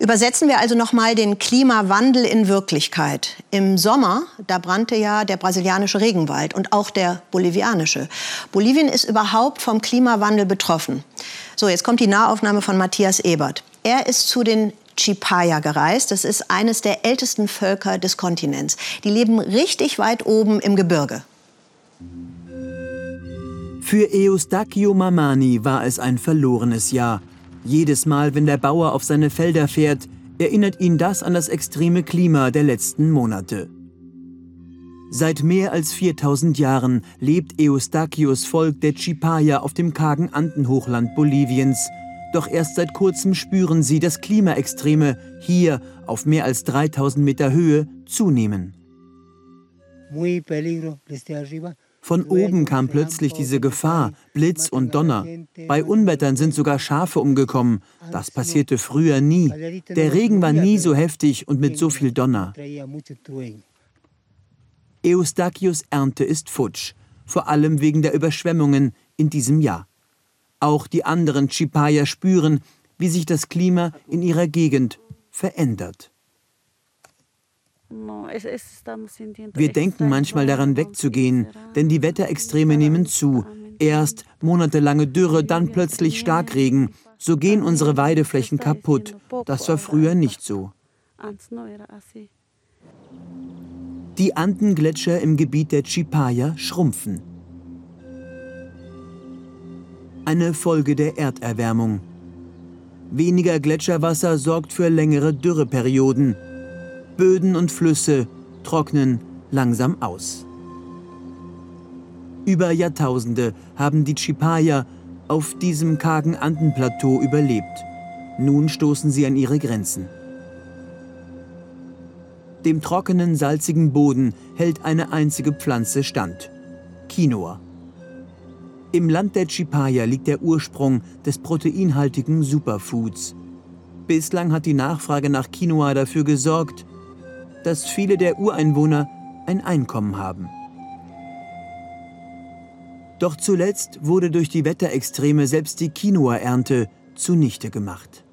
Übersetzen wir also noch mal den Klimawandel in Wirklichkeit. Im Sommer, da brannte ja der brasilianische Regenwald und auch der bolivianische. Bolivien ist überhaupt vom Klimawandel betroffen. So, jetzt kommt die Nahaufnahme von Matthias Ebert. Er ist zu den Chipaya gereist. Das ist eines der ältesten Völker des Kontinents. Die leben richtig weit oben im Gebirge. Für Eustachio Mamani war es ein verlorenes Jahr. Jedes Mal, wenn der Bauer auf seine Felder fährt, erinnert ihn das an das extreme Klima der letzten Monate. Seit mehr als 4000 Jahren lebt Eustachios Volk der Chipaya auf dem kargen Andenhochland Boliviens. Doch erst seit kurzem spüren sie, dass Klimaextreme hier auf mehr als 3000 Meter Höhe zunehmen. Muy peligro desde arriba. Von oben kam plötzlich diese Gefahr, Blitz und Donner. Bei Unwettern sind sogar Schafe umgekommen. Das passierte früher nie. Der Regen war nie so heftig und mit so viel Donner. Eustachius Ernte ist futsch, vor allem wegen der Überschwemmungen in diesem Jahr. Auch die anderen Chipaya spüren, wie sich das Klima in ihrer Gegend verändert. Wir denken manchmal daran wegzugehen, denn die Wetterextreme nehmen zu. Erst monatelange Dürre, dann plötzlich Starkregen. So gehen unsere Weideflächen kaputt. Das war früher nicht so. Die Andengletscher im Gebiet der Chipaya schrumpfen. Eine Folge der Erderwärmung. Weniger Gletscherwasser sorgt für längere Dürreperioden. Böden und Flüsse trocknen langsam aus. Über Jahrtausende haben die Chipaya auf diesem kargen Andenplateau überlebt. Nun stoßen sie an ihre Grenzen. Dem trockenen, salzigen Boden hält eine einzige Pflanze stand. Quinoa. Im Land der Chipaya liegt der Ursprung des proteinhaltigen Superfoods. Bislang hat die Nachfrage nach Quinoa dafür gesorgt, dass viele der Ureinwohner ein Einkommen haben. Doch zuletzt wurde durch die Wetterextreme selbst die Quinoa-Ernte zunichte gemacht.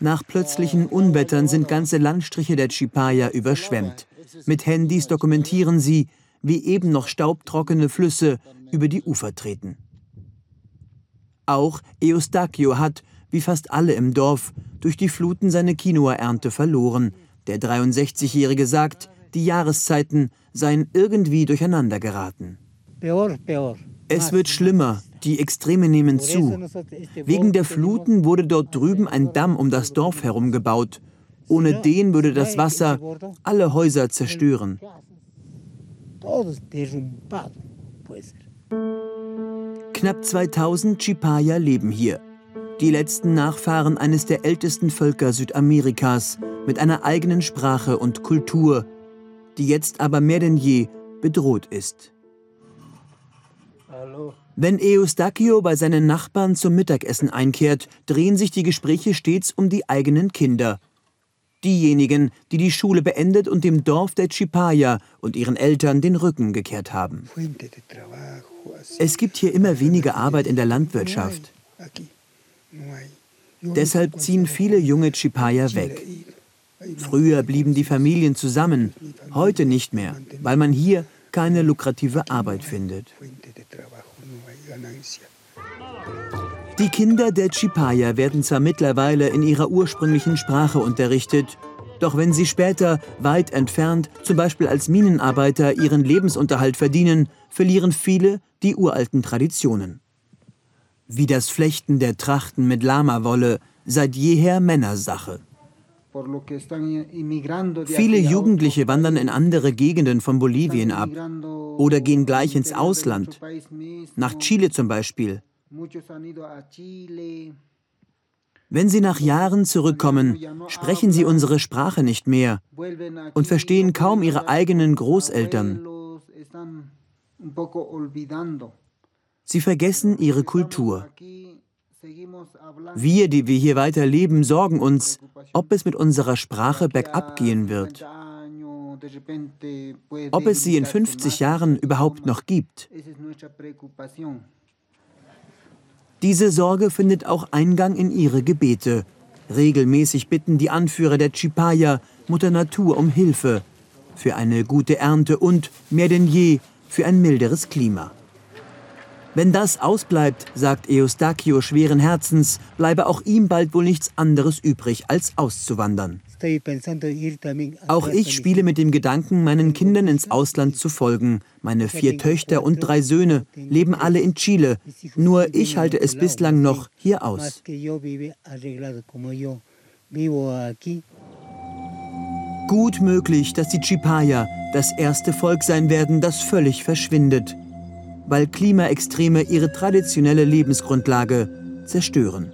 Nach plötzlichen Unwettern sind ganze Landstriche der Chipaya überschwemmt. Mit Handys dokumentieren sie, wie eben noch staubtrockene Flüsse über die Ufer treten. Auch Eustachio hat, wie fast alle im Dorf, durch die Fluten seine Quinoa-Ernte verloren, der 63-Jährige sagt, die Jahreszeiten seien irgendwie durcheinander geraten. Es wird schlimmer, die Extreme nehmen zu. Wegen der Fluten wurde dort drüben ein Damm um das Dorf herum gebaut. Ohne den würde das Wasser alle Häuser zerstören. Knapp 2000 Chipaya leben hier. Die letzten Nachfahren eines der ältesten Völker Südamerikas mit einer eigenen Sprache und Kultur, die jetzt aber mehr denn je bedroht ist. Wenn Eustachio bei seinen Nachbarn zum Mittagessen einkehrt, drehen sich die Gespräche stets um die eigenen Kinder. Diejenigen, die die Schule beendet und dem Dorf der Chipaya und ihren Eltern den Rücken gekehrt haben. Es gibt hier immer weniger Arbeit in der Landwirtschaft. Deshalb ziehen viele junge Chipaya weg. Früher blieben die Familien zusammen, heute nicht mehr, weil man hier keine lukrative Arbeit findet. Die Kinder der Chipaya werden zwar mittlerweile in ihrer ursprünglichen Sprache unterrichtet, doch wenn sie später weit entfernt, zum Beispiel als Minenarbeiter, ihren Lebensunterhalt verdienen, verlieren viele die uralten Traditionen. Wie das Flechten der Trachten mit Lamawolle seit jeher Männersache. Viele Jugendliche wandern in andere Gegenden von Bolivien ab oder gehen gleich ins Ausland, nach Chile zum Beispiel. Wenn sie nach Jahren zurückkommen, sprechen sie unsere Sprache nicht mehr und verstehen kaum ihre eigenen Großeltern. Sie vergessen ihre Kultur. Wir, die wir hier weiter leben, sorgen uns, ob es mit unserer Sprache bergab gehen wird. Ob es sie in 50 Jahren überhaupt noch gibt. Diese Sorge findet auch Eingang in ihre Gebete. Regelmäßig bitten die Anführer der Chipaya Mutter Natur um Hilfe für eine gute Ernte und, mehr denn je, für ein milderes Klima. Wenn das ausbleibt, sagt Eustachio schweren Herzens, bleibe auch ihm bald wohl nichts anderes übrig, als auszuwandern. Auch ich spiele mit dem Gedanken, meinen Kindern ins Ausland zu folgen. Meine vier Töchter und drei Söhne leben alle in Chile. Nur ich halte es bislang noch hier aus. Gut möglich, dass die Chipaya das erste Volk sein werden, das völlig verschwindet weil Klimaextreme ihre traditionelle Lebensgrundlage zerstören.